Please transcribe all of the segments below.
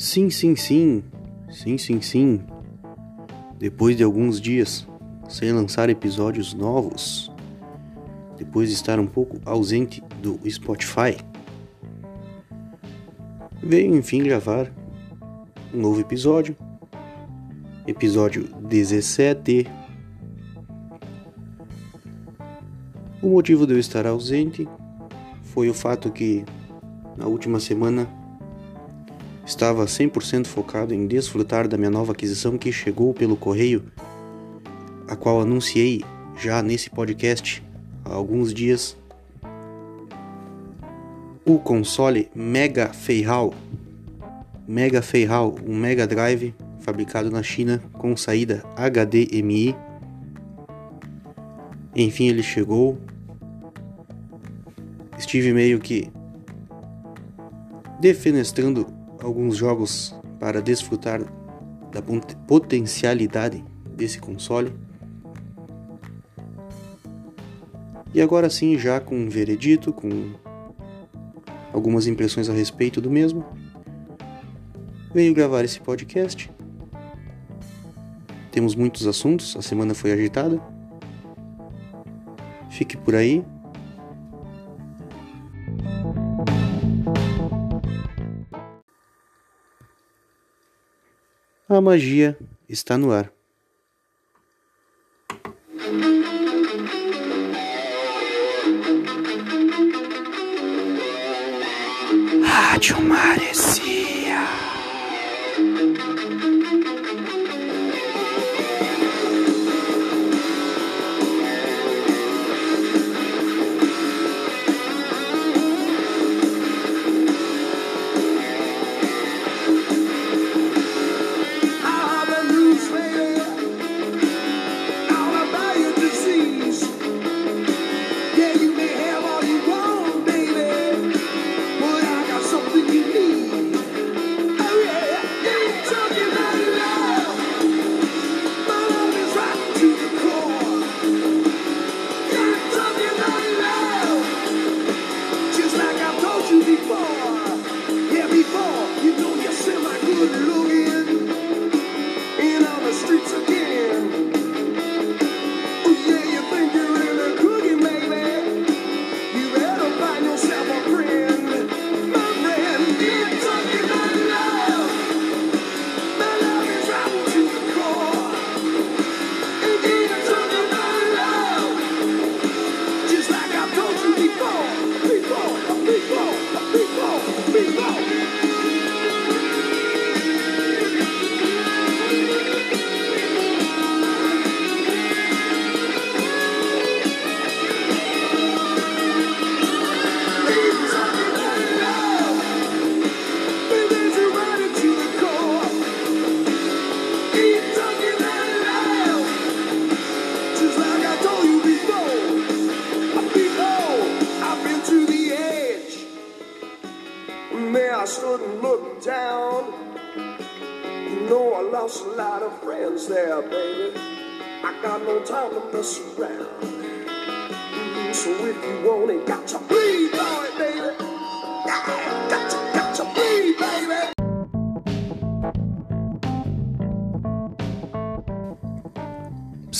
Sim, sim, sim. Sim, sim, sim. Depois de alguns dias sem lançar episódios novos, depois de estar um pouco ausente do Spotify, veio enfim gravar um novo episódio, episódio 17. O motivo de eu estar ausente foi o fato que na última semana estava 100% focado em desfrutar da minha nova aquisição que chegou pelo correio, a qual anunciei já nesse podcast há alguns dias. O console Mega Feihao, Mega Feihao, um Mega Drive fabricado na China com saída HDMI. Enfim, ele chegou. Estive meio que defenestrando alguns jogos para desfrutar da potencialidade desse console. E agora sim, já com um veredito, com algumas impressões a respeito do mesmo, veio gravar esse podcast. Temos muitos assuntos, a semana foi agitada. Fique por aí, A magia está no ar. Rádio Maresia.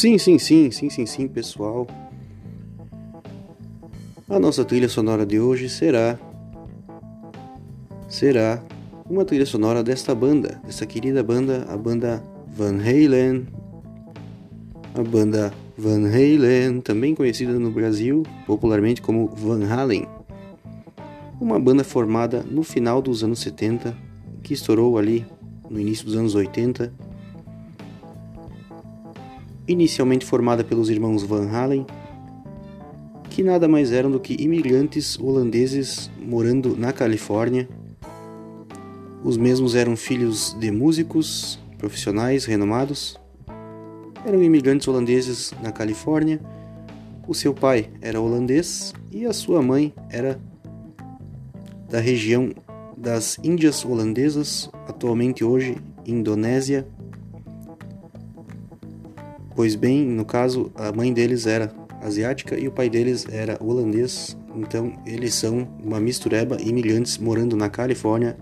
Sim, sim, sim, sim, sim, sim, pessoal. A nossa trilha sonora de hoje será será uma trilha sonora desta banda, dessa querida banda, a banda Van Halen. A banda Van Halen, também conhecida no Brasil popularmente como Van Halen. Uma banda formada no final dos anos 70, que estourou ali no início dos anos 80 inicialmente formada pelos irmãos Van Halen, que nada mais eram do que imigrantes holandeses morando na Califórnia. Os mesmos eram filhos de músicos profissionais renomados. Eram imigrantes holandeses na Califórnia. O seu pai era holandês e a sua mãe era da região das Índias Holandesas, atualmente hoje Indonésia. Pois bem, no caso, a mãe deles era asiática e o pai deles era holandês, então eles são uma mistureba imigrantes morando na Califórnia,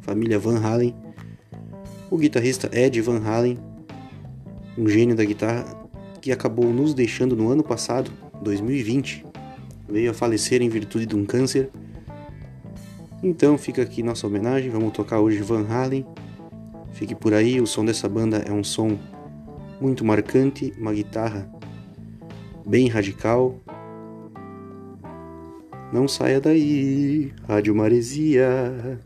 família Van Halen, o guitarrista Ed Van Halen, um gênio da guitarra que acabou nos deixando no ano passado, 2020. Veio a falecer em virtude de um câncer. Então fica aqui nossa homenagem, vamos tocar hoje Van Halen. Fique por aí, o som dessa banda é um som muito marcante, uma guitarra bem radical. Não saia daí, Rádio Maresia.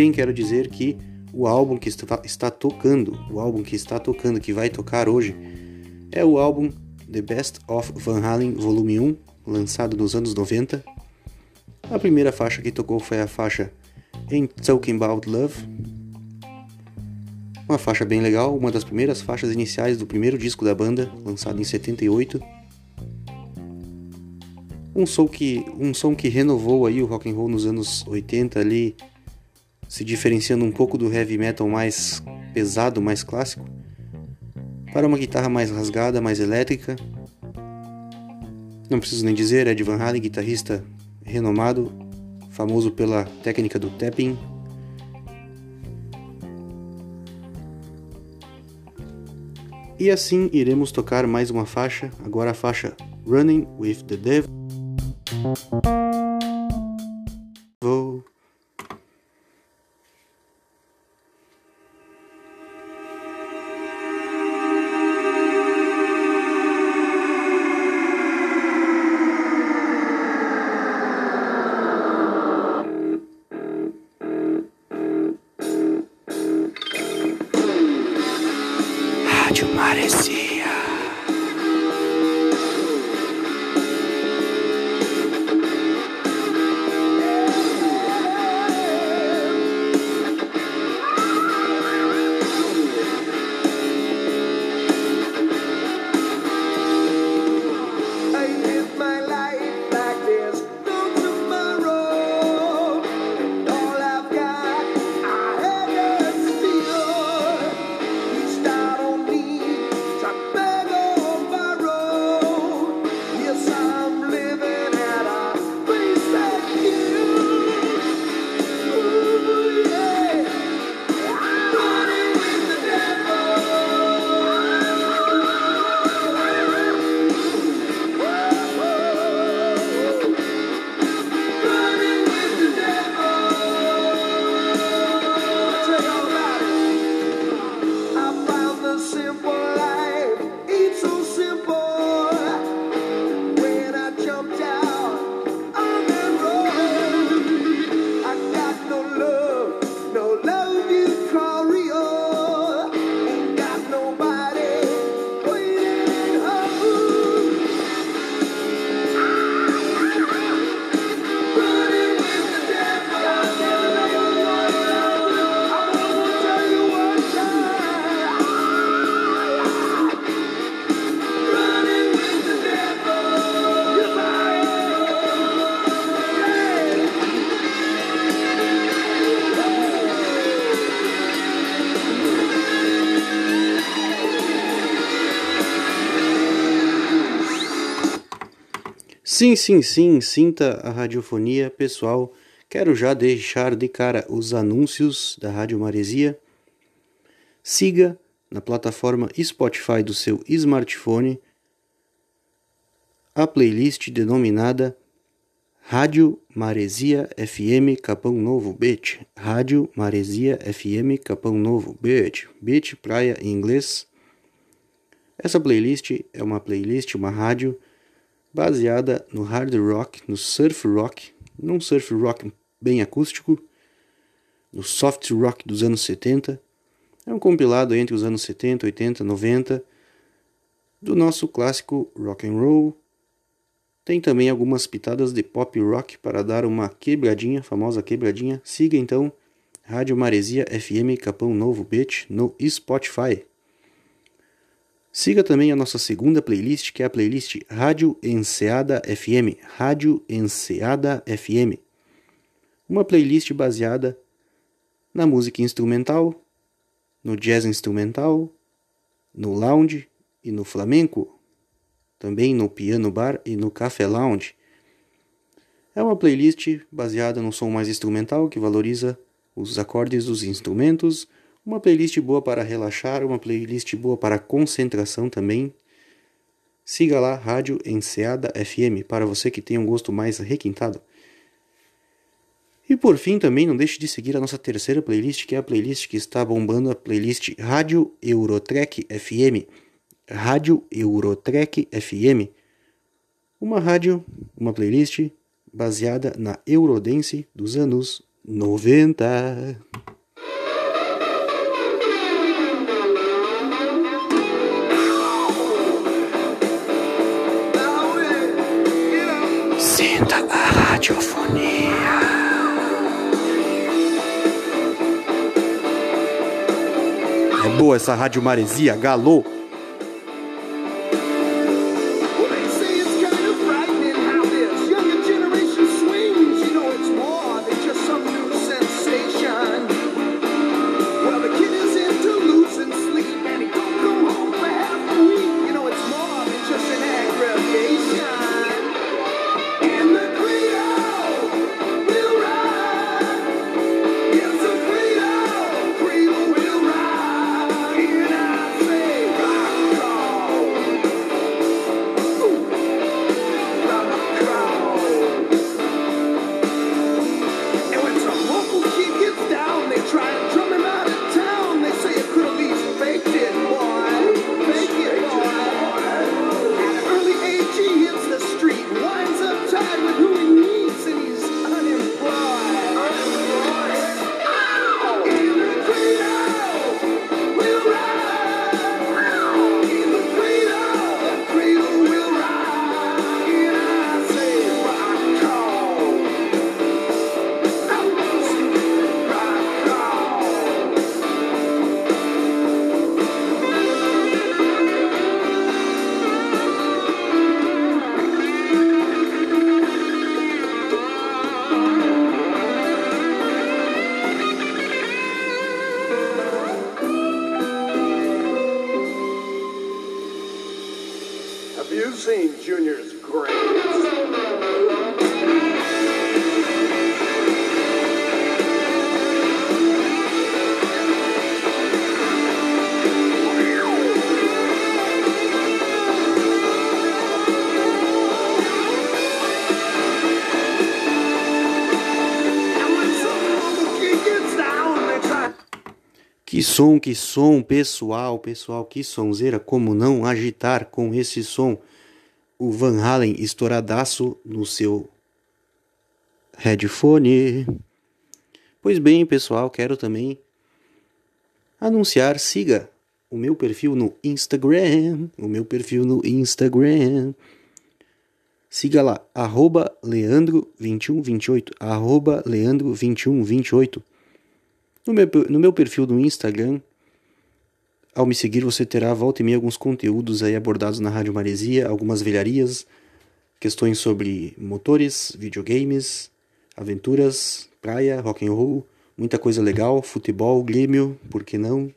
Também quero dizer que o álbum que está, está tocando, o álbum que está tocando, que vai tocar hoje, é o álbum The Best of Van Halen Volume 1, lançado nos anos 90. A primeira faixa que tocou foi a faixa Ain't Talking About Love, uma faixa bem legal, uma das primeiras faixas iniciais do primeiro disco da banda, lançado em 78. Um som que, um som que renovou aí o rock and roll nos anos 80 ali, se diferenciando um pouco do heavy metal mais pesado, mais clássico, para uma guitarra mais rasgada, mais elétrica. Não preciso nem dizer, Ed Van Halen, guitarrista renomado, famoso pela técnica do tapping. E assim iremos tocar mais uma faixa, agora a faixa Running with the Devil. Sim, sim, sim, sinta a radiofonia, pessoal. Quero já deixar de cara os anúncios da Rádio Maresia. Siga na plataforma Spotify do seu smartphone a playlist denominada Rádio Maresia FM Capão Novo Beach. Rádio Maresia FM Capão Novo Beach. Beach, praia em inglês. Essa playlist é uma playlist, uma rádio baseada no hard rock, no surf rock, num surf rock bem acústico, no soft rock dos anos 70. É um compilado entre os anos 70, 80, 90 do nosso clássico rock and roll. Tem também algumas pitadas de pop rock para dar uma quebradinha, famosa quebradinha. Siga então Rádio Maresia FM Capão Novo Beach no Spotify. Siga também a nossa segunda playlist, que é a playlist Rádio Enseada FM. Rádio Enseada FM. Uma playlist baseada na música instrumental, no jazz instrumental, no lounge e no flamenco, também no piano bar e no café lounge. É uma playlist baseada no som mais instrumental que valoriza os acordes dos instrumentos, uma playlist boa para relaxar, uma playlist boa para concentração também. Siga lá Rádio Enseada FM para você que tem um gosto mais requintado. E por fim, também não deixe de seguir a nossa terceira playlist, que é a playlist que está bombando, a playlist Rádio Eurotrek FM. Rádio Eurotrek FM. Uma rádio, uma playlist baseada na Eurodance dos anos 90. Radiofonia. É boa essa rádio maresia, galô. Som, que som, pessoal, pessoal, que sonzeira, como não agitar com esse som o Van Halen estouradaço no seu headphone. Pois bem, pessoal, quero também anunciar, siga o meu perfil no Instagram, o meu perfil no Instagram. Siga lá, arroba leandro2128, arroba leandro2128. No meu, no meu perfil do Instagram, ao me seguir, você terá volta e meia alguns conteúdos aí abordados na Rádio Maresia, algumas velharias, questões sobre motores, videogames, aventuras, praia, rock and roll, muita coisa legal, futebol, Grêmio, por que não?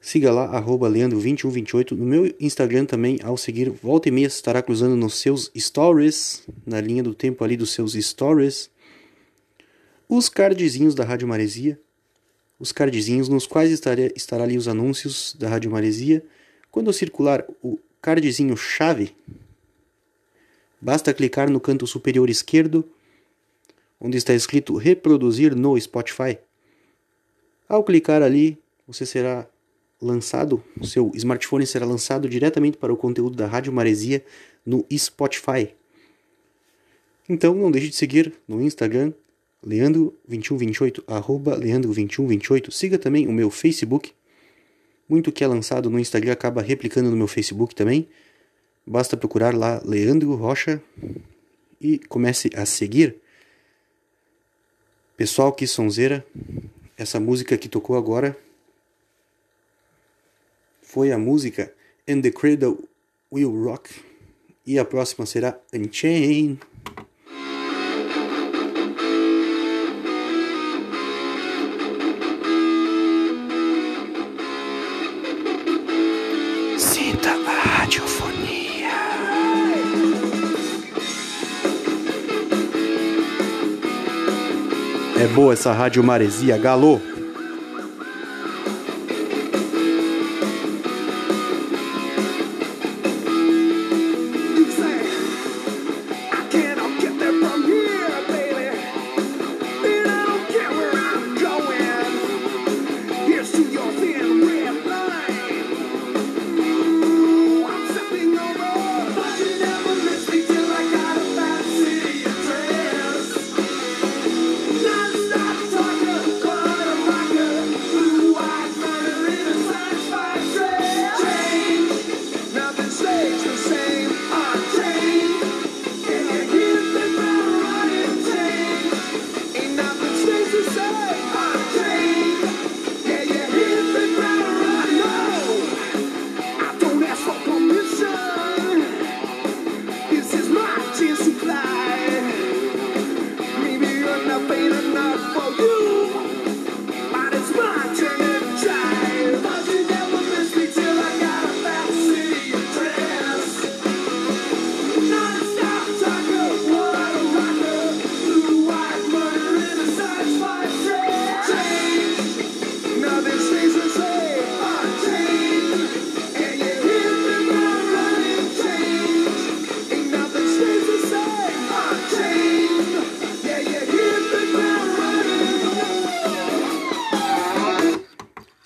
Siga lá, arroba leandro2128. No meu Instagram também, ao seguir, volta e meia estará cruzando nos seus stories, na linha do tempo ali dos seus stories, os cardzinhos da Rádio Maresia, os cardzinhos nos quais estará, estará ali os anúncios da Rádio Maresia. Quando eu circular o cardzinho chave, basta clicar no canto superior esquerdo, onde está escrito reproduzir no Spotify. Ao clicar ali, você será lançado, o seu smartphone será lançado diretamente para o conteúdo da Rádio Maresia no Spotify. Então não deixe de seguir no Instagram Leandro2128, arroba Leandro2128. Siga também o meu Facebook. Muito que é lançado no Instagram acaba replicando no meu Facebook também. Basta procurar lá Leandro Rocha e comece a seguir. Pessoal, que sonzeira. Essa música que tocou agora foi a música And the Cradle Will Rock. E a próxima será Unchained. da radiofonia. É boa essa rádio maresia, galô.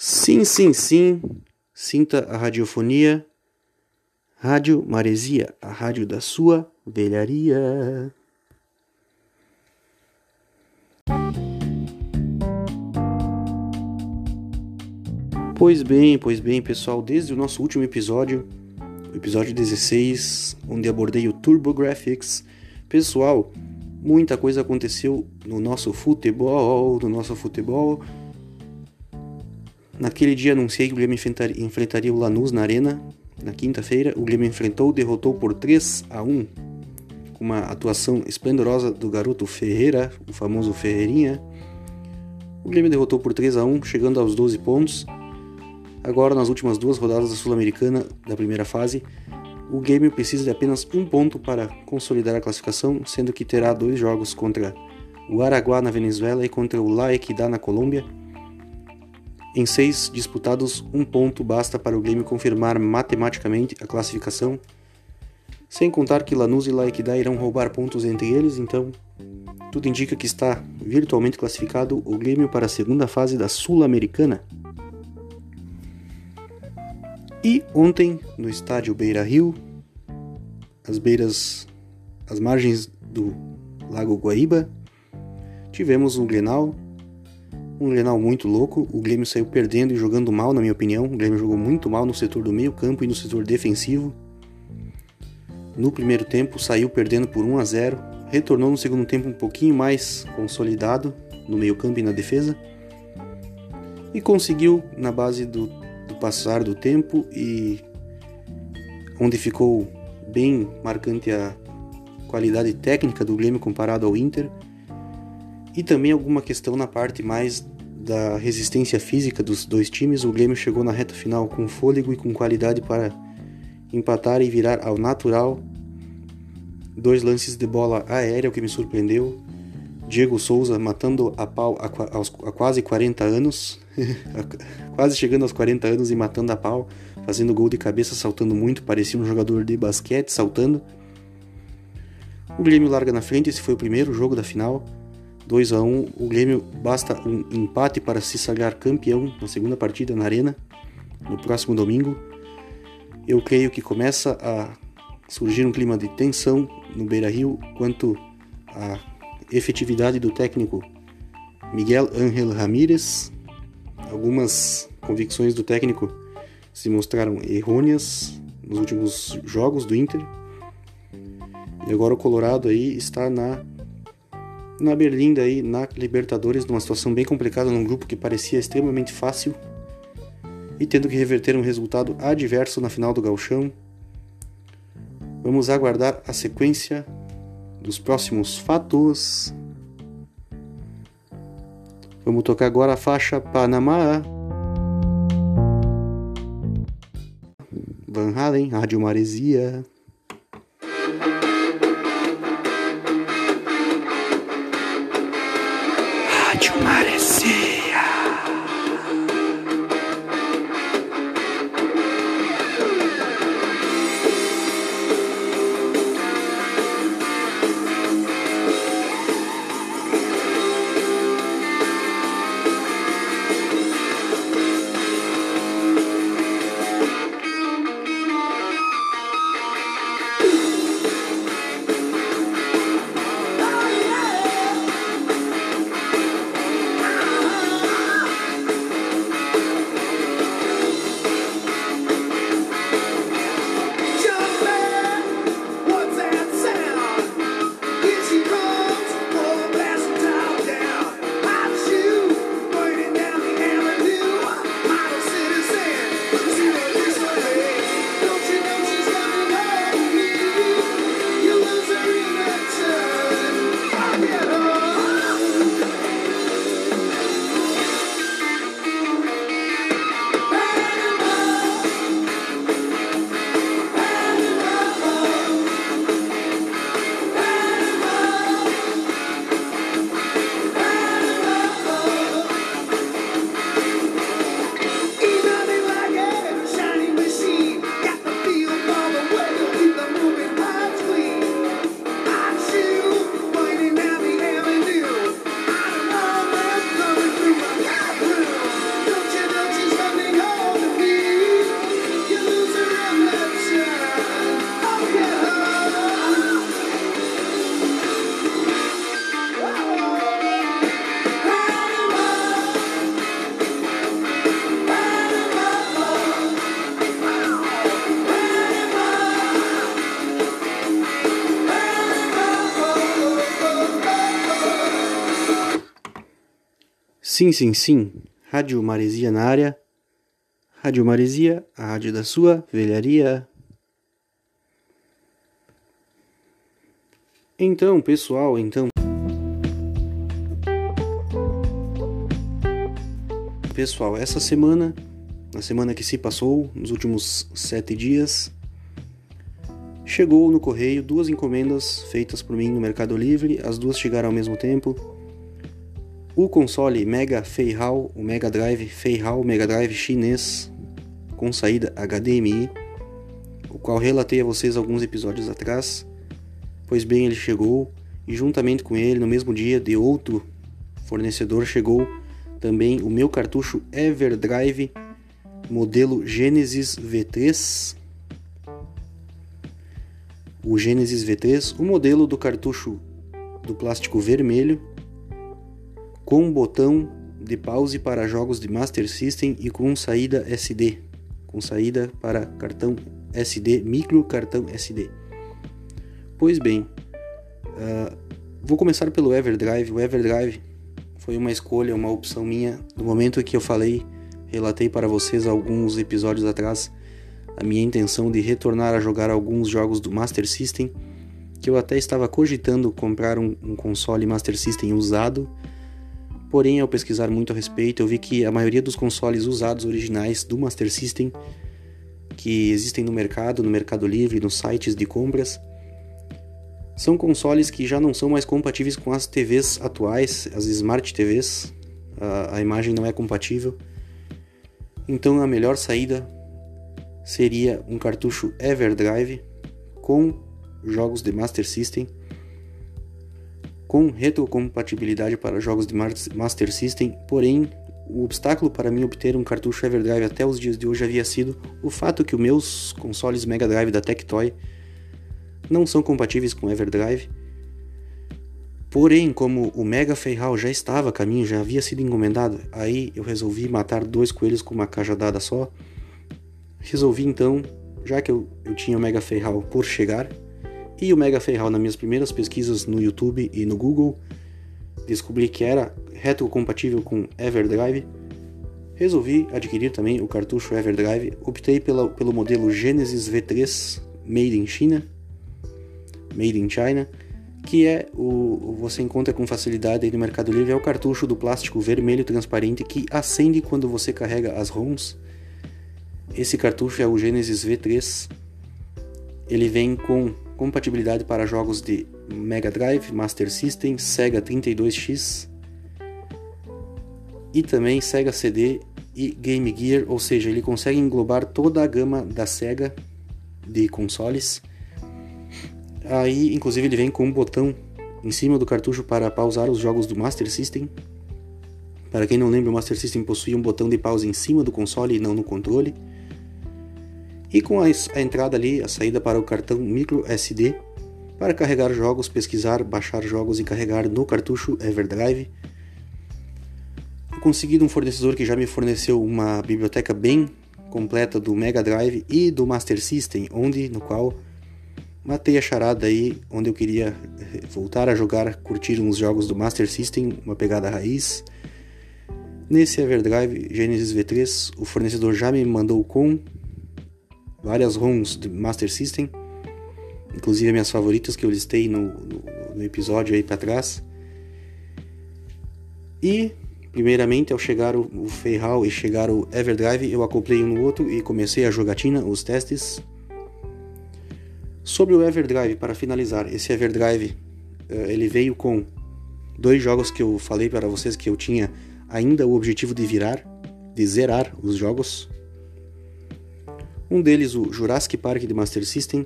Sim, sim, sim. Sinta a radiofonia. Rádio Maresia, a rádio da sua velharia. Pois bem, pois bem, pessoal, desde o nosso último episódio, episódio 16, onde abordei o TurboGrafx, pessoal, muita coisa aconteceu no nosso futebol, no nosso futebol. Naquele dia anunciei que o Grêmio enfrentaria o Lanús na Arena. Na quinta-feira, o Grêmio enfrentou e derrotou por 3 a 1 com uma atuação esplendorosa do garoto Ferreira, o famoso Ferreirinha. O Grêmio derrotou por 3 a 1 chegando aos 12 pontos. Agora, nas últimas duas rodadas da Sul-Americana da primeira fase, o Grêmio precisa de apenas um ponto para consolidar a classificação, sendo que terá dois jogos contra o Araguá na Venezuela e contra o La Equidad na Colômbia. Em seis disputados, um ponto basta para o Grêmio confirmar matematicamente a classificação, sem contar que Lanús e Laequidá irão roubar pontos entre eles, então tudo indica que está virtualmente classificado o Grêmio para a segunda fase da Sul-Americana. E ontem, no estádio Beira Rio, às beiras, às margens do Lago Guaíba, tivemos um Grenal um Grenal muito louco. O Grêmio saiu perdendo e jogando mal, na minha opinião. O Grêmio jogou muito mal no setor do meio-campo e no setor defensivo. No primeiro tempo, saiu perdendo por 1 a 0. Retornou no segundo tempo um pouquinho mais consolidado no meio-campo e na defesa. E conseguiu, na base do, do passar do tempo e onde ficou bem marcante a qualidade técnica do Grêmio comparado ao Inter, e também alguma questão na parte mais da resistência física dos dois times. O Grêmio chegou na reta final com fôlego e com qualidade para empatar e virar ao natural. Dois lances de bola aérea, o que me surpreendeu. Diego Souza matando a pau a, quase 40 anos, quase chegando aos 40 anos e matando a pau, fazendo gol de cabeça, saltando muito, parecia um jogador de basquete saltando. O Grêmio larga na frente, esse foi o primeiro jogo da final. 2 a 1 o Grêmio basta um empate para se sagrar campeão na segunda partida na Arena no próximo domingo. Eu creio que começa a surgir um clima de tensão no Beira-Rio quanto à efetividade do técnico Miguel Ángel Ramírez. Algumas convicções do técnico se mostraram errôneas nos últimos jogos do Inter. E agora o Colorado aí está na na Berlinda aí, na Libertadores, numa situação bem complicada num grupo que parecia extremamente fácil e tendo que reverter um resultado adverso na final do Gauchão. Vamos aguardar a sequência dos próximos fatos. Vamos tocar agora a faixa Panamá. Van Halen, Rádio Maresia. te mereci. Sim, sim, sim. Rádio Maresia na área. Rádio Maresia, a rádio da sua velharia. Então, pessoal, então. Pessoal, essa semana, na semana que se passou, nos últimos sete dias, chegou no correio duas encomendas feitas por mim no Mercado Livre. As duas chegaram ao mesmo tempo. O console Mega Feihao, o Mega Drive Feihao Mega Drive chinês com saída HDMI, o qual relatei a vocês alguns episódios atrás. Pois bem, ele chegou e juntamente com ele, no mesmo dia, de outro fornecedor chegou também o meu cartucho Everdrive modelo Genesis V3. O Genesis V3, o modelo do cartucho do plástico vermelho com botão de pause para jogos de Master System e com saída SD, com saída para cartão SD, micro cartão SD. Pois bem, uh, vou começar pelo Everdrive. O Everdrive foi uma escolha, uma opção minha no momento que eu falei, relatei para vocês alguns episódios atrás a minha intenção de retornar a jogar alguns jogos do Master System, que eu até estava cogitando comprar um, um console Master System usado Porém, ao pesquisar muito a respeito, eu vi que a maioria dos consoles usados originais do Master System que existem no mercado, no Mercado Livre, nos sites de compras, são consoles que já não são mais compatíveis com as TVs atuais, as Smart TVs. A, a imagem não é compatível. Então a melhor saída seria um cartucho Everdrive com jogos de Master System com retrocompatibilidade para jogos de Master System, porém o obstáculo para mim obter um cartucho Everdrive até os dias de hoje havia sido o fato que os meus consoles Mega Drive da Tectoy não são compatíveis com Everdrive. Porém, como o Mega Feihao já estava a caminho, já havia sido encomendado, aí eu resolvi matar dois coelhos com uma cajadada só. Resolvi então, já que eu, eu tinha o Mega Feihao por chegar, e o Mega Ferral nas minhas primeiras pesquisas no YouTube e no Google, descobri que era retrocompatível com Everdrive. Resolvi adquirir também o cartucho Everdrive. Optei pela, pelo modelo Genesis V3 Made in China, Made in China, que é o você encontra com facilidade no Mercado Livre é o cartucho do plástico vermelho transparente que acende quando você carrega as ROMs. Esse cartucho é o Genesis V3. Ele vem com compatibilidade para jogos de Mega Drive, Master System, Sega 32X e também Sega CD e Game Gear, ou seja, ele consegue englobar toda a gama da Sega de consoles. Aí, inclusive, ele vem com um botão em cima do cartucho para pausar os jogos do Master System. Para quem não lembra, o Master System possuía um botão de pausa em cima do console e não no controle e com a, entrada ali, a saída para o cartão micro SD para carregar jogos, pesquisar, baixar jogos e carregar no cartucho Everdrive. Consegui um fornecedor que já me forneceu uma biblioteca bem completa do Mega Drive e do Master System, onde no qual matei a charada aí, onde eu queria eh, voltar a jogar, curtir uns jogos do Master System, uma pegada raiz. Nesse Everdrive Genesis V3, o fornecedor já me mandou com várias ROMs de Master System, inclusive minhas favoritas que eu listei no, no, no episódio aí para trás. E, primeiramente, ao chegar o, o Feihao e chegar o Everdrive, eu acoplei um no outro e comecei a jogatina, os testes. Sobre o Everdrive, para finalizar, esse Everdrive eh, ele veio com dois jogos que eu falei para vocês que eu tinha ainda o objetivo de virar, de zerar os jogos. Um deles, o Jurassic Park de Master System,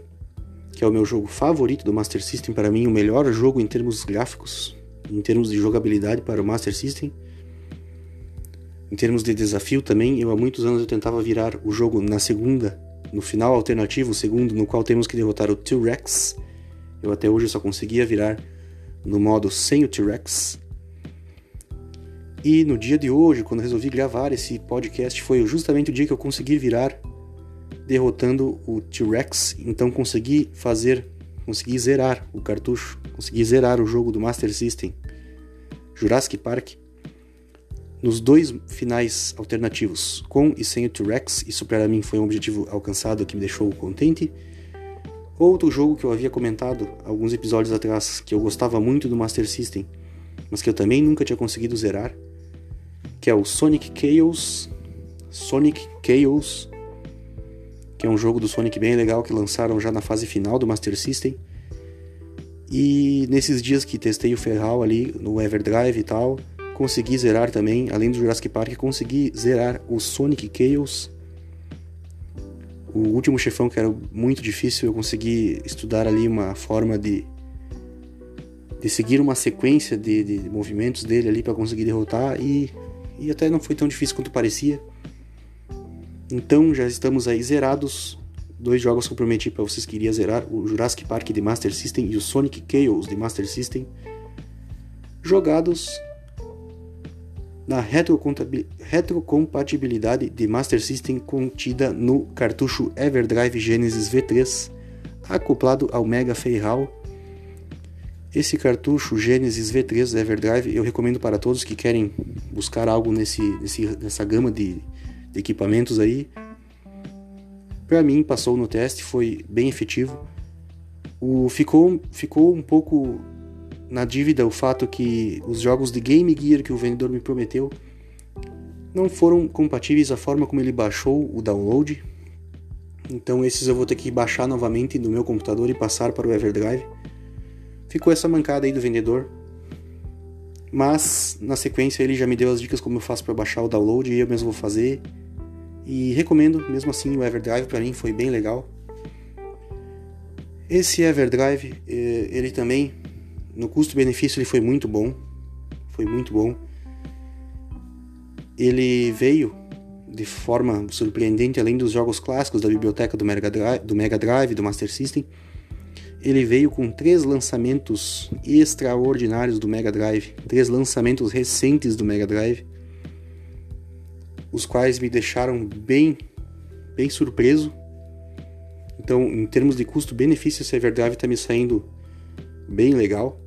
que é o meu jogo favorito do Master System, para mim o melhor jogo em termos gráficos, em termos de jogabilidade para o Master System. Em termos de desafio também, eu há muitos anos eu tentava virar o jogo na segunda, no final alternativo, o segundo, no qual temos que derrotar o T-Rex. Eu até hoje só conseguia virar no modo sem o T-Rex. E no dia de hoje, quando resolvi gravar esse podcast, foi justamente o dia que eu consegui virar derrotando o T-Rex, então consegui fazer, consegui zerar o cartucho, consegui zerar o jogo do Master System, Jurassic Park. nos dois finais alternativos, com e sem o T-Rex. Isso para mim foi um objetivo alcançado que me deixou contente. Outro jogo que eu havia comentado alguns episódios atrás, que eu gostava muito do Master System, mas que eu também nunca tinha conseguido zerar, que é o Sonic Chaos. Sonic Chaos, que é um jogo do Sonic bem legal que lançaram já na fase final do Master System. E nesses dias que testei o Ferral ali no Everdrive e tal, consegui zerar também, além do Jurassic Park, consegui zerar o Sonic Chaos. O último chefão que era muito difícil, eu consegui estudar ali uma forma de de seguir uma sequência de, de movimentos dele ali para conseguir derrotar e, e até não foi tão difícil quanto parecia. Então já estamos aí zerados. Dois jogos que eu prometi para vocês que iria zerar, o Jurassic Park de Master System e o Sonic Chaos de Master System, jogados na retrocompatibilidade de Master System contida no cartucho Everdrive Genesis V3, acoplado ao Mega Feihal. Esse cartucho Genesis V3 Everdrive eu recomendo para todos que querem buscar algo nesse, nessa gama de equipamentos aí, para mim, passou no teste, foi bem efetivo. O, ficou, ficou um pouco na dívida o fato que os jogos de Game Gear que o vendedor me prometeu não foram compatíveis à forma como ele baixou o download. Então esses eu vou ter que baixar novamente no meu computador e passar para o Everdrive. Ficou essa mancada aí do vendedor. Mas na sequência ele já me deu as dicas como eu faço para baixar o download e eu mesmo vou fazer. E recomendo, mesmo assim, o Everdrive para mim foi bem legal. Esse Everdrive, eh, ele também, no custo-benefício, ele foi muito bom. Foi muito bom. Ele veio de forma surpreendente, além dos jogos clássicos da biblioteca do Mega Drive, do, Mega Drive, do Master System. Ele veio com três lançamentos extraordinários do Mega Drive, três lançamentos recentes do Mega Drive os quais me deixaram bem, bem surpreso. Então, em termos de custo-benefício, esse Everdrive está me saindo bem legal.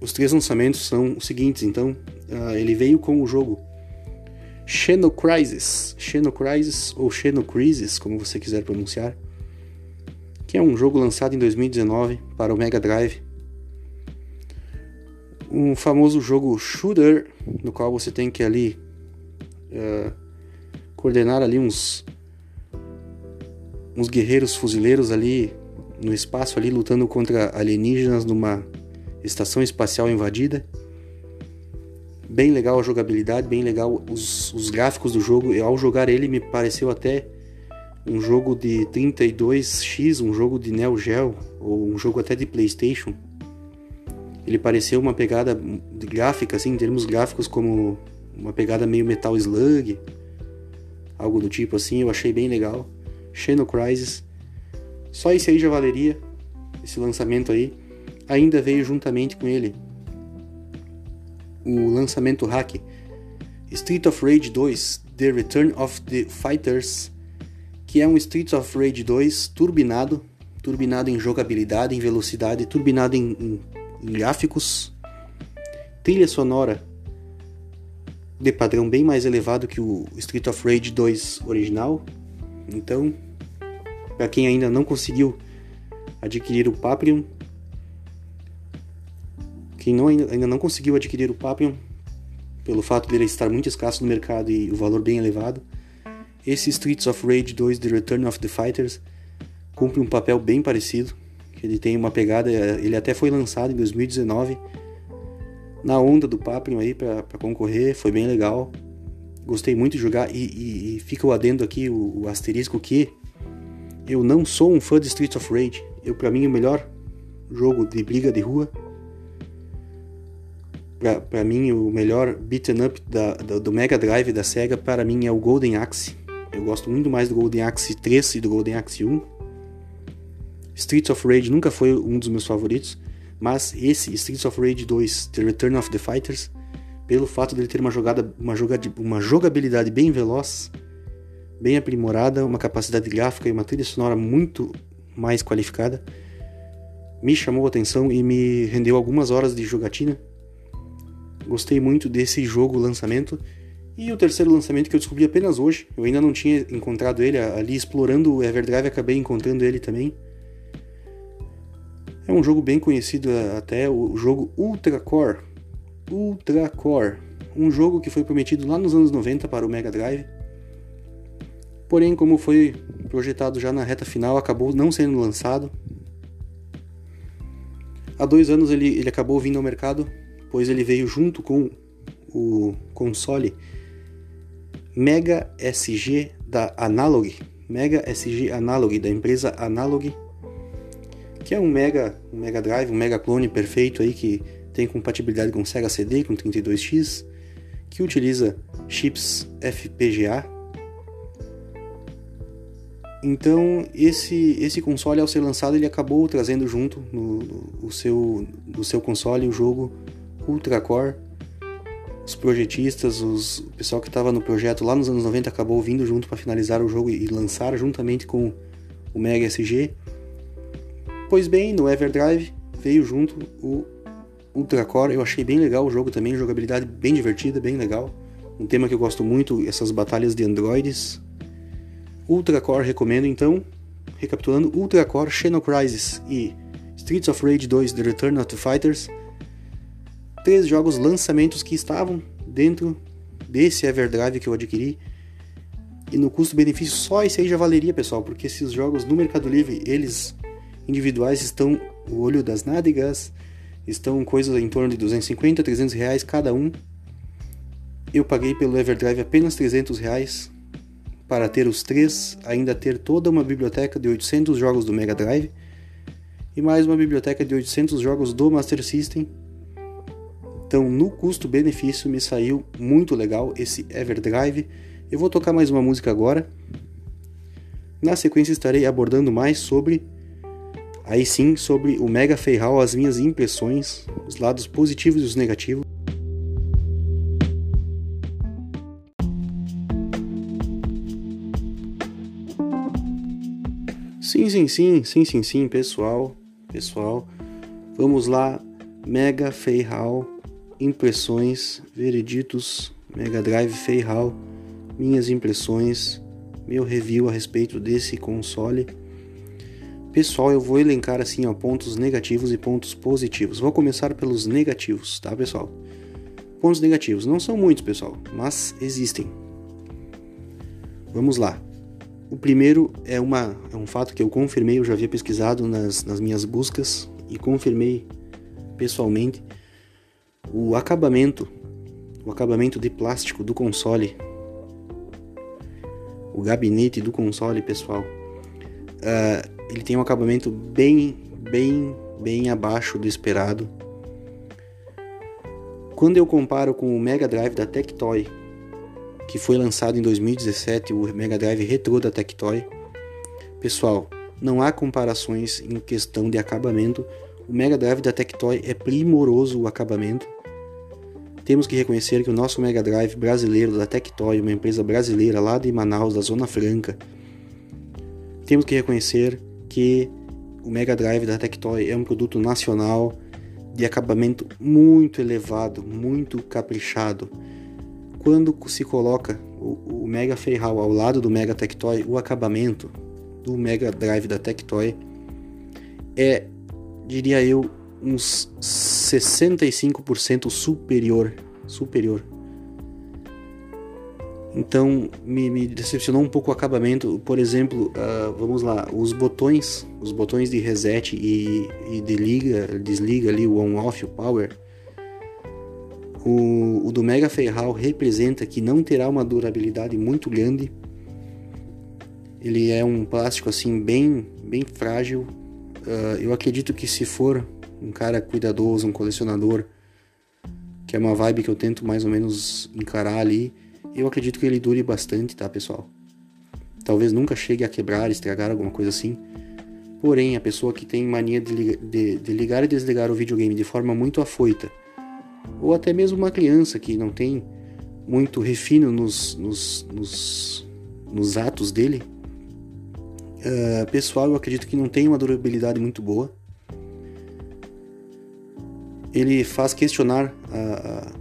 Os três lançamentos são os seguintes, então, uh, ele veio com o jogo Xenocrisis, Xenocrisis ou Xenocrisis, como você quiser pronunciar, que é um jogo lançado em 2019 para o Mega Drive um famoso jogo shooter, no qual você tem que ali uh, coordenar ali uns uns guerreiros fuzileiros ali no espaço ali lutando contra alienígenas numa estação espacial invadida. Bem legal a jogabilidade, bem legal os, os gráficos do jogo. E ao jogar ele me pareceu até um jogo de 32x, um jogo de Neo Geo ou um jogo até de PlayStation ele pareceu uma pegada gráfica, assim, em termos gráficos, como uma pegada meio Metal Slug, algo do tipo assim, eu achei bem legal. Xeno Crisis, só esse aí já valeria, esse lançamento aí. Ainda veio juntamente com ele o lançamento hack Street of Rage 2 The Return of the Fighters, que é um Street of Rage 2 turbinado, turbinado em jogabilidade, em velocidade, turbinado em, em gráficos, trilha sonora de padrão bem mais elevado que o Street of Rage 2 original. Então, para quem ainda não conseguiu adquirir o Paprium, quem não, ainda não conseguiu adquirir o Paprium, pelo fato dele estar muito escasso no mercado e o valor bem elevado, esse Streets of Rage 2 The Return of the Fighters cumpre um papel bem parecido ele tem uma pegada, ele até foi lançado em 2019 na onda do Paprium aí para concorrer, foi bem legal. Gostei muito de jogar e, e, e fica o adendo aqui, o, o, asterisco que eu não sou um fã de Streets of Rage. Eu para mim o melhor jogo de briga de rua para mim o melhor beaten up da, da, do Mega Drive da Sega para mim é o Golden Axe. Eu gosto muito mais do Golden Axe 3 e do Golden Axe 1 Streets of Rage nunca foi um dos meus favoritos, mas esse Streets of Rage 2, The Return of the Fighters, pelo fato dele ter uma jogada, uma, jogada, uma jogabilidade bem veloz, bem aprimorada, uma capacidade gráfica e uma trilha sonora muito mais qualificada, me chamou a atenção e me rendeu algumas horas de jogatina. Gostei muito desse jogo lançamento. E o terceiro lançamento que eu descobri apenas hoje, eu ainda não tinha encontrado ele ali explorando o Everdrive, acabei encontrando ele também. É um jogo bem conhecido até, o jogo Ultra Core. Ultra Core, um jogo que foi prometido lá nos anos 90 para o Mega Drive. Porém, como foi projetado já na reta final, acabou não sendo lançado. Há dois anos ele, ele acabou vindo ao mercado, pois ele veio junto com o console Mega SG da Analog, Mega SG Analog da empresa Analog, que é um Mega, um Mega Drive, um Mega clone perfeito aí que tem compatibilidade com Sega CD, com 32X, que utiliza chips FPGA. Então esse esse console ao ser lançado ele acabou trazendo junto no, no o seu do seu console o jogo Ultra Core os projetistas, os, o pessoal que estava no projeto lá nos anos 90 acabou vindo junto para finalizar o jogo e lançar juntamente com o Mega SG. Pois bem, no Everdrive veio junto o Ultra Core. Eu achei bem legal o jogo também, jogabilidade bem divertida, bem legal. Um tema que eu gosto muito, essas batalhas de androides. Ultra Core recomendo então. Recapitulando, Ultra Core, Shadow Crisis e Streets of Rage 2 The Return of the Fighters três jogos lançamentos que estavam dentro desse Everdrive que eu adquiri. E no custo-benefício só esse aí já valeria, pessoal, porque esses jogos no Mercado Livre, eles individuais estão o olho das nádegas, estão coisas em torno de 250, 300 reais cada um. Eu paguei pelo Everdrive apenas 300 reais para ter os três, ainda ter toda uma biblioteca de 800 jogos do Mega Drive e mais uma biblioteca de 800 jogos do Master System então, no custo-benefício, me saiu muito legal esse Everdrive. Eu vou tocar mais uma música agora. Na sequência, estarei abordando mais sobre, aí sim, sobre o Mega Feihal, as minhas impressões, os lados positivos e os negativos. Sim, sim, sim, sim, sim, sim, pessoal, pessoal. Vamos lá, Mega Feihal impressões, vereditos, Mega Drive Feihal, minhas impressões, meu review a respeito desse console. Pessoal, eu vou elencar assim ó, pontos negativos e pontos positivos. Vou começar pelos negativos, tá, pessoal? Pontos negativos não são muitos, pessoal, mas existem. Vamos lá. O primeiro é, uma, é um fato que eu confirmei, eu já havia pesquisado nas, nas minhas buscas e confirmei pessoalmente o acabamento, o acabamento de plástico do console, o gabinete do console, pessoal, uh, ele tem um acabamento bem, bem, bem abaixo do esperado. Quando eu comparo com o Mega Drive da Tectoy, que foi lançado em 2017, o Mega Drive Retro da Tectoy, pessoal, não há comparações em questão de acabamento. O Mega Drive da Tectoy é primoroso o acabamento. Temos que reconhecer que o nosso Mega Drive brasileiro da Tectoy, uma empresa brasileira lá de Manaus, da Zona Franca, temos que reconhecer que o Mega Drive da Tectoy é um produto nacional de acabamento muito elevado, muito caprichado. Quando se coloca o, o Mega Feihal ao lado do Mega Tectoy, o acabamento do Mega Drive da Tectoy é, diria eu, uns 65% superior, superior. Então me, me, decepcionou um pouco o acabamento. Por exemplo, uh, vamos lá, os botões, os botões de reset e, e de liga, desliga ali o on-off, o power. O, o do Mega Ferral representa que não terá uma durabilidade muito grande. Ele é um plástico assim bem, bem frágil. Uh, eu acredito que se for um cara cuidadoso, um colecionador, que é uma vibe que eu tento mais ou menos encarar ali. Eu acredito que ele dure bastante, tá, pessoal? Talvez nunca chegue a quebrar, estragar alguma coisa assim. Porém, a pessoa que tem mania de, ligar, de, de ligar e desligar o videogame de forma muito afoita, ou até mesmo uma criança que não tem muito refino nos, nos, nos, nos atos dele, uh, pessoal, eu acredito que não tem uma durabilidade muito boa ele faz questionar a, a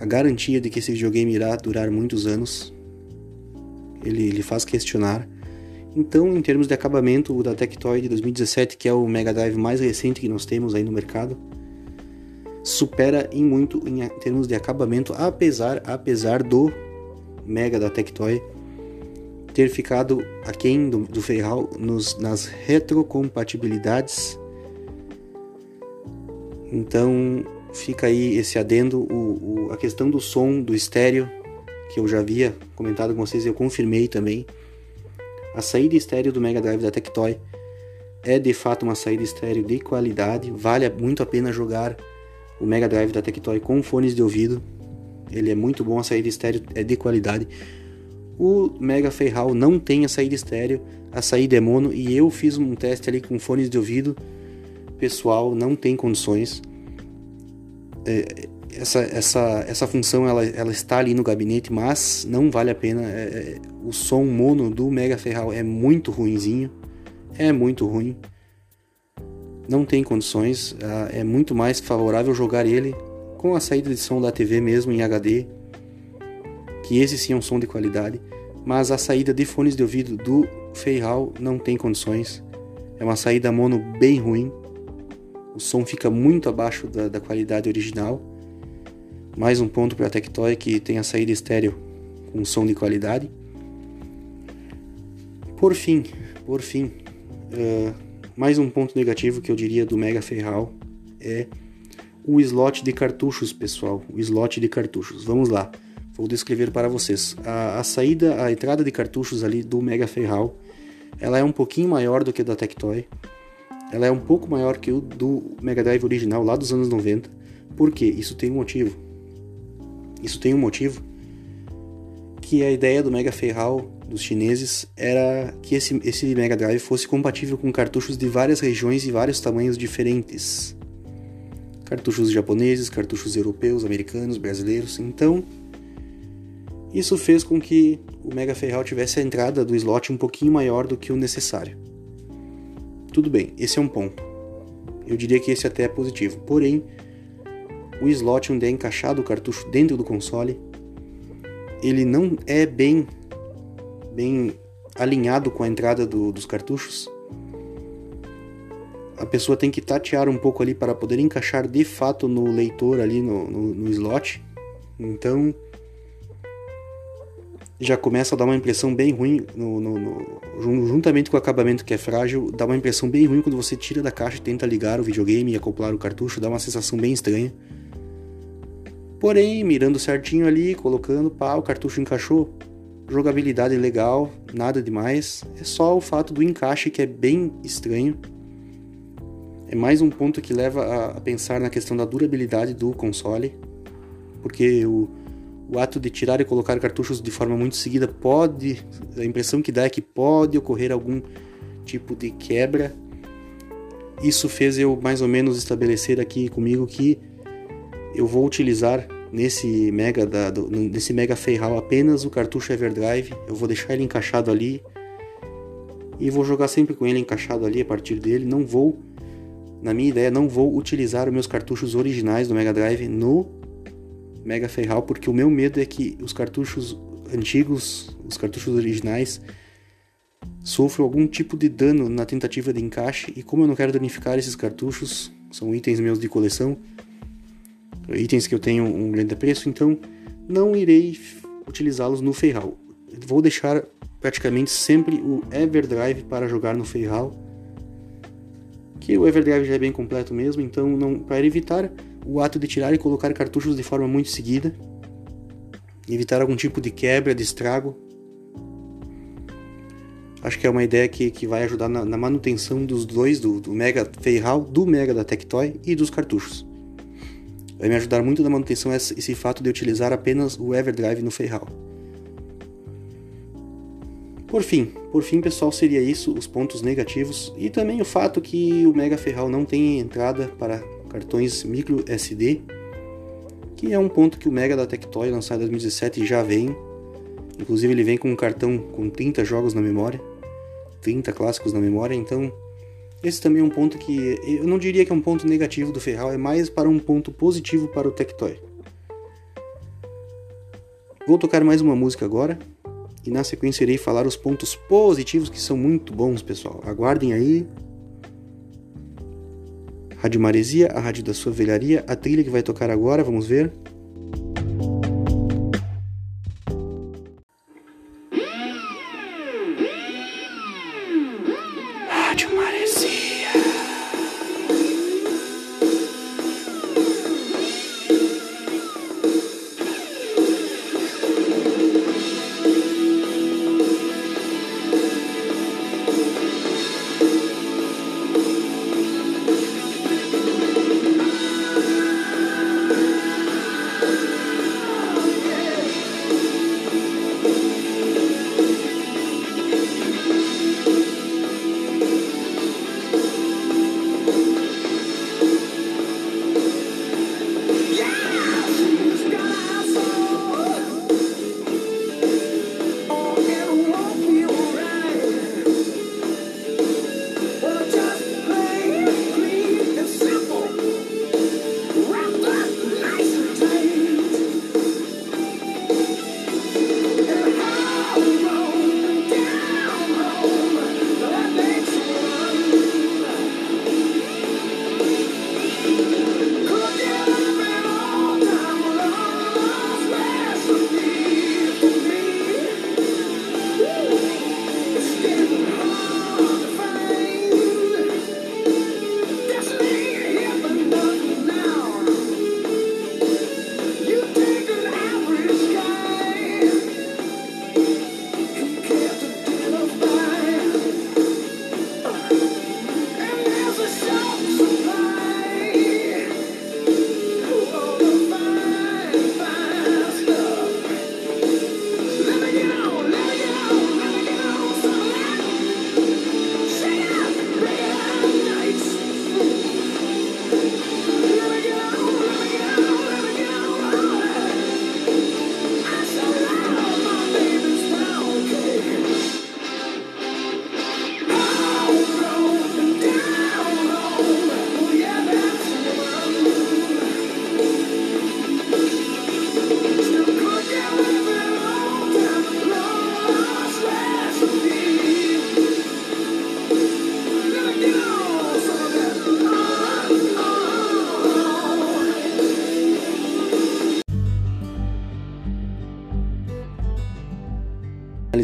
garantia de que esse videogame irá durar muitos anos. Ele, ele faz questionar. Então, em termos de acabamento, o da Tectoy de 2017, que é o Mega Drive mais recente que nós temos aí no mercado, supera em muito em termos de acabamento, apesar, apesar do Mega da Tectoy ter ficado aquém do, do Feihal nos, nas retrocompatibilidades. Então, fica aí esse adendo, o, o, a questão do som do estéreo, que eu já havia comentado com vocês, eu confirmei também. A saída estéreo do Mega Drive da Tectoy é de fato uma saída estéreo de qualidade, vale muito a pena jogar o Mega Drive da Tectoy com fones de ouvido. Ele é muito bom, a saída estéreo é de qualidade. O Mega Feihal não tem a saída estéreo, a saída é mono e eu fiz um teste ali com fones de ouvido. Pessoal, não tem condições essa, essa, essa função ela, ela está ali no gabinete, mas não vale a pena. É, é o som mono do Mega Ferral é muito ruinzinho, é muito ruim. Não tem condições, é muito mais favorável jogar ele com a saída de som da TV mesmo em HD, que esse sim é um som de qualidade, mas a saída de fones de ouvido do Feihal não tem condições. É uma saída mono bem ruim o som fica muito abaixo da, da qualidade original. Mais um ponto para a Tectoy que tem a saída estéreo com som de qualidade. Por fim, por fim, uh, mais um ponto negativo que eu diria do Mega Ferral é o slot de cartuchos, pessoal. O slot de cartuchos. Vamos lá, vou descrever para vocês. A, a saída, a entrada de cartuchos ali do Mega Ferral, ela é um pouquinho maior do que a da Tectoy ela é um pouco maior que o do Mega Drive original lá dos anos 90. Por quê? Isso tem um motivo. Isso tem um motivo que a ideia do Mega Feihal dos chineses era que esse, esse Mega Drive fosse compatível com cartuchos de várias regiões e vários tamanhos diferentes. Cartuchos japoneses, cartuchos europeus, americanos, brasileiros. Então, isso fez com que o Mega Feihal tivesse a entrada do slot um pouquinho maior do que o necessário. Tudo bem, esse é um ponto. Eu diria que esse até é positivo. Porém, o slot onde é encaixado o cartucho dentro do console, ele não é bem, bem alinhado com a entrada do, dos cartuchos. A pessoa tem que tatear um pouco ali para poder encaixar de fato no leitor ali no, no, no slot. Então, já começa a dar uma impressão bem ruim, no, no, no, juntamente com o acabamento que é frágil, dá uma impressão bem ruim quando você tira da caixa e tenta ligar o videogame e acoplar o cartucho, dá uma sensação bem estranha. Porém, mirando certinho ali, colocando, pá, o cartucho encaixou, jogabilidade legal, nada demais, é só o fato do encaixe que é bem estranho. É mais um ponto que leva a, a pensar na questão da durabilidade do console, porque o o ato de tirar e colocar cartuchos de forma muito seguida pode, a impressão que dá é que pode ocorrer algum tipo de quebra. Isso fez eu mais ou menos estabelecer aqui comigo que eu vou utilizar nesse mega da, do, nesse mega Feihal apenas o cartucho Everdrive. Eu vou deixar ele encaixado ali e vou jogar sempre com ele encaixado ali a partir dele. Não vou, na minha ideia, não vou utilizar os meus cartuchos originais do Mega Drive no Mega Ferral, porque o meu medo é que os cartuchos antigos, os cartuchos originais, sofram algum tipo de dano na tentativa de encaixe, e como eu não quero danificar esses cartuchos, são itens meus de coleção, itens que eu tenho um grande preço, então não irei utilizá-los no Ferral. Vou deixar praticamente sempre o Everdrive para jogar no Ferral, que o Everdrive já é bem completo mesmo, então não para evitar o ato de tirar e colocar cartuchos de forma muito seguida, evitar algum tipo de quebra, de estrago. Acho que é uma ideia que, que vai ajudar na, na manutenção dos dois, do, do Mega Feihal, do Mega da Tectoy e dos cartuchos. Vai me ajudar muito na manutenção esse, esse fato de utilizar apenas o Everdrive no Feihal. Por fim, por fim, pessoal, seria isso os pontos negativos e também o fato que o Mega Ferral não tem entrada para cartões micro SD, que é um ponto que o Mega da Tectoy lançado em 2017 já vem. Inclusive ele vem com um cartão com 30 jogos na memória, 30 clássicos na memória, então esse também é um ponto que eu não diria que é um ponto negativo do Ferral, é mais para um ponto positivo para o Tectoy. Vou tocar mais uma música agora e na sequência irei falar os pontos positivos que são muito bons, pessoal. Aguardem aí. Rádio Maresia, a rádio da sua velharia, a trilha que vai tocar agora, vamos ver.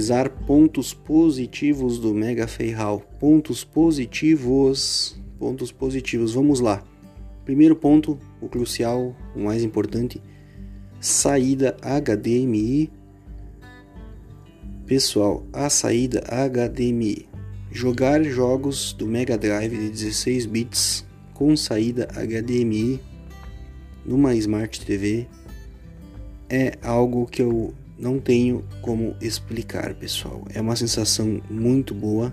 Analisar pontos positivos do Mega Feihal. Pontos positivos, pontos positivos. Vamos lá. Primeiro ponto, o crucial, o mais importante, saída HDMI. Pessoal, a saída HDMI. Jogar jogos do Mega Drive de 16 bits com saída HDMI numa Smart TV é algo que eu não tenho como explicar, pessoal. É uma sensação muito boa.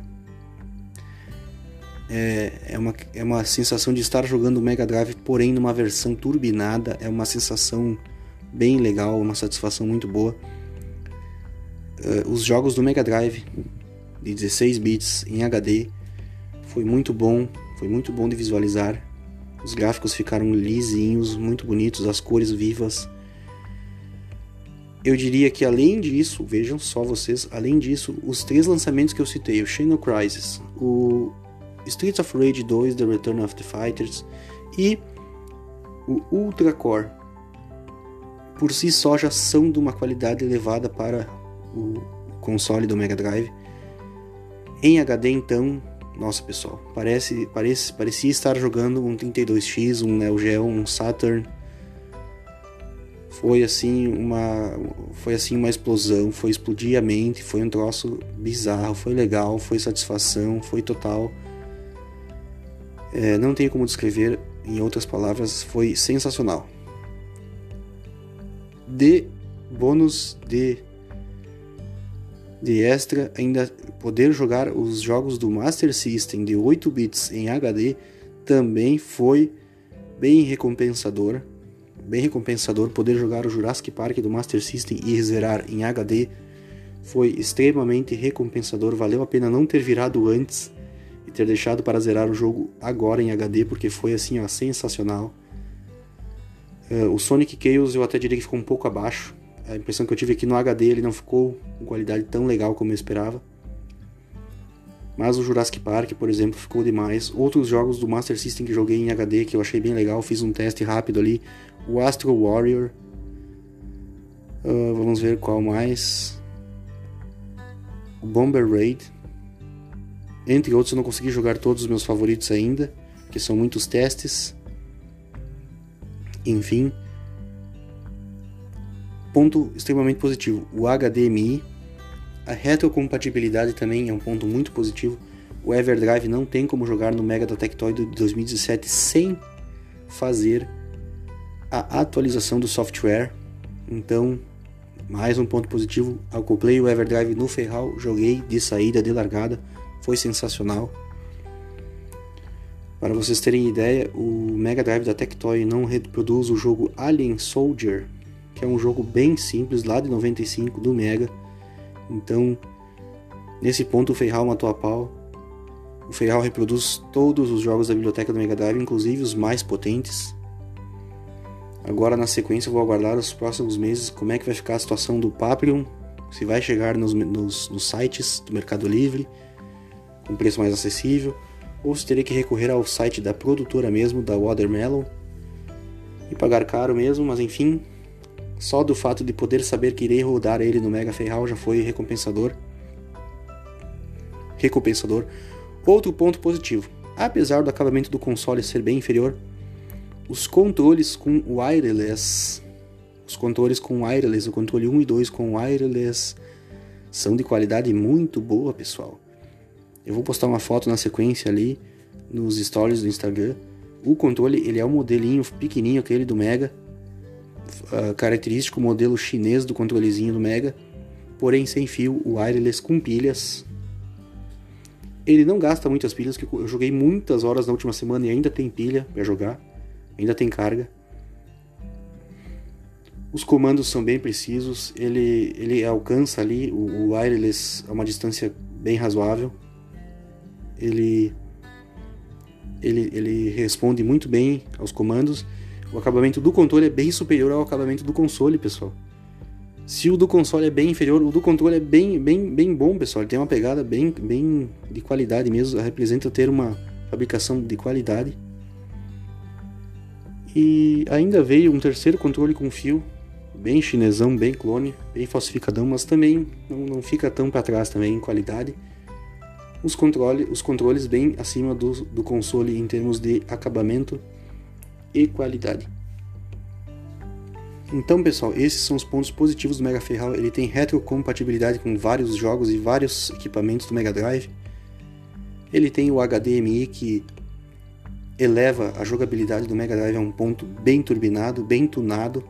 É, é, uma, é uma sensação de estar jogando o Mega Drive, porém numa versão turbinada. É uma sensação bem legal, uma satisfação muito boa. Uh, os jogos do Mega Drive de 16 bits em HD foi muito bom, foi muito bom de visualizar. Os gráficos ficaram lisinhos, muito bonitos, as cores vivas. Eu diria que além disso, vejam só vocês, além disso, os três lançamentos que eu citei, o Shadow Crisis, o Streets of Rage 2, The Return of the Fighters e o Ultra Core, por si só já são de uma qualidade elevada para o console do Mega Drive. Em HD então, nossa pessoal, parece, parece parecia estar jogando um 32X, um Neo Geo, um Saturn foi assim uma foi assim uma explosão, foi explodir a mente, foi um troço bizarro, foi legal, foi satisfação, foi total. É, não tenho como descrever em outras palavras, foi sensacional. De bônus de de extra, ainda poder jogar os jogos do Master System de 8 bits em HD também foi bem recompensador bem recompensador poder jogar o Jurassic Park do Master System e zerar em HD. Foi extremamente recompensador, valeu a pena não ter virado antes e ter deixado para zerar o jogo agora em HD, porque foi assim, ó, sensacional. Uh, o Sonic Chaos eu até diria que ficou um pouco abaixo. a impressão que eu tive aqui no HD ele não ficou com qualidade tão legal como eu esperava. Mas o Jurassic Park, por exemplo, ficou demais. Outros jogos do Master System que joguei em HD que eu achei bem legal, fiz um teste rápido ali. O Astro Warrior. Uh, vamos ver qual mais. O Bomber Raid. Entre outros, eu não consegui jogar todos os meus favoritos ainda, que são muitos testes. Enfim. Ponto extremamente positivo: o HDMI a retrocompatibilidade também é um ponto muito positivo. O Everdrive não tem como jogar no Mega da Tectoy de 2017 sem fazer a atualização do software. Então, mais um ponto positivo. Acoplei o Everdrive no Ferral, joguei de saída, de largada, foi sensacional. Para vocês terem ideia, o Mega Drive da Tectoy não reproduz o jogo Alien Soldier, que é um jogo bem simples lá de 95 do Mega então, nesse ponto, o Feihal matou a pau. O Feihal reproduz todos os jogos da biblioteca do Mega Drive, inclusive os mais potentes. Agora, na sequência, vou aguardar os próximos meses como é que vai ficar a situação do Papillon, se vai chegar nos, nos, nos sites do Mercado Livre com preço mais acessível, ou se terei que recorrer ao site da produtora mesmo, da Watermelon, e pagar caro mesmo, mas enfim, só do fato de poder saber que irei rodar ele no Mega Ferral já foi recompensador. Recompensador. Outro ponto positivo. Apesar do acabamento do console ser bem inferior, os controles com wireless, os controles com wireless, o controle 1 e 2 com wireless, são de qualidade muito boa, pessoal. Eu vou postar uma foto na sequência ali nos stories do Instagram. O controle, ele é um modelinho pequenininho aquele do Mega, uh, característico modelo chinês do controlezinho do Mega, porém sem fio, wireless com pilhas. Ele não gasta muitas pilhas, que eu joguei muitas horas na última semana e ainda tem pilha para jogar, ainda tem carga. Os comandos são bem precisos, ele, ele alcança ali o, o wireless a uma distância bem razoável. Ele, ele, ele responde muito bem aos comandos o acabamento do controle é bem superior ao acabamento do console, pessoal. Se o do console é bem inferior, o do controle é bem, bem, bem bom, pessoal. Ele tem uma pegada bem, bem de qualidade mesmo. Representa ter uma fabricação de qualidade. E ainda veio um terceiro controle com fio, bem chinesão, bem clone, bem falsificadão, mas também não, não fica tão para trás também em qualidade. Os, controle, os controles bem acima do, do console em termos de acabamento e qualidade. Então, pessoal, esses são os pontos positivos do Mega Ferral. Ele tem retrocompatibilidade com vários jogos e vários equipamentos do Mega Drive. Ele tem o HDMI que eleva a jogabilidade do Mega Drive a um ponto bem turbinado, bem tunado.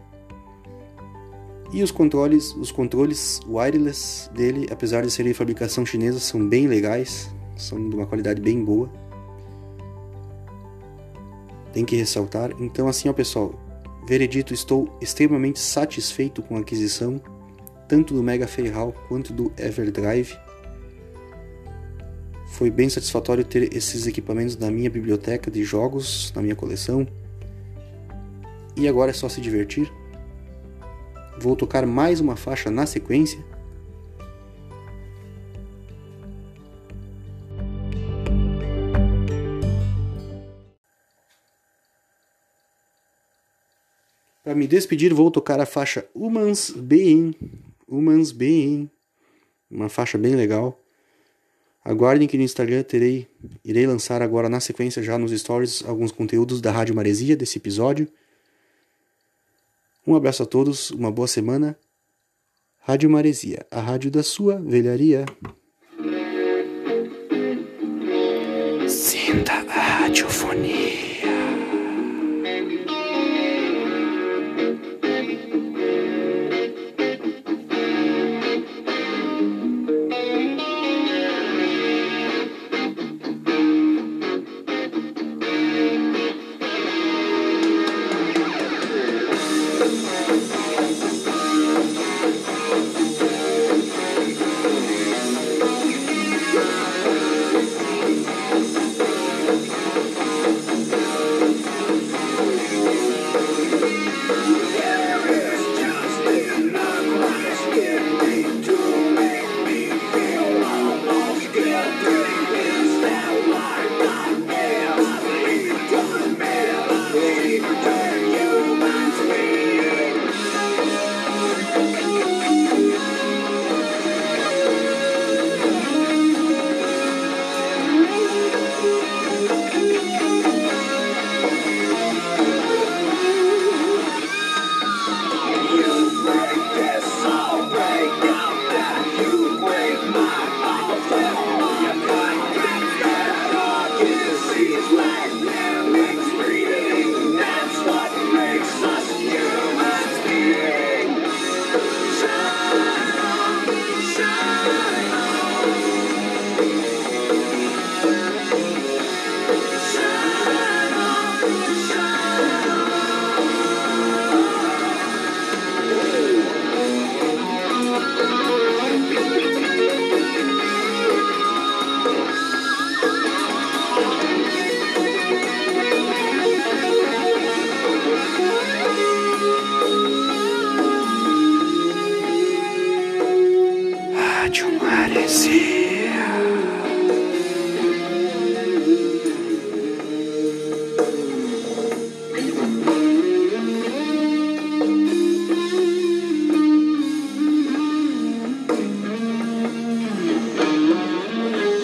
E os controles, os controles wireless dele, apesar de serem fabricação chinesa, são bem legais, são de uma qualidade bem boa tem que ressaltar. Então, assim, ó, pessoal, veredito, estou extremamente satisfeito com a aquisição, tanto do Mega Ferral quanto do Everdrive. Foi bem satisfatório ter esses equipamentos na minha biblioteca de jogos, na minha coleção. E agora é só se divertir. Vou tocar mais uma faixa na sequência Para me despedir, vou tocar a faixa Humans Being. Humans Being. Uma faixa bem legal. Aguardem que no Instagram terei, irei lançar agora na sequência já nos stories alguns conteúdos da Rádio Maresia desse episódio. Um abraço a todos, uma boa semana. Rádio Maresia, a rádio da sua velharia. Sinta a radiofonia.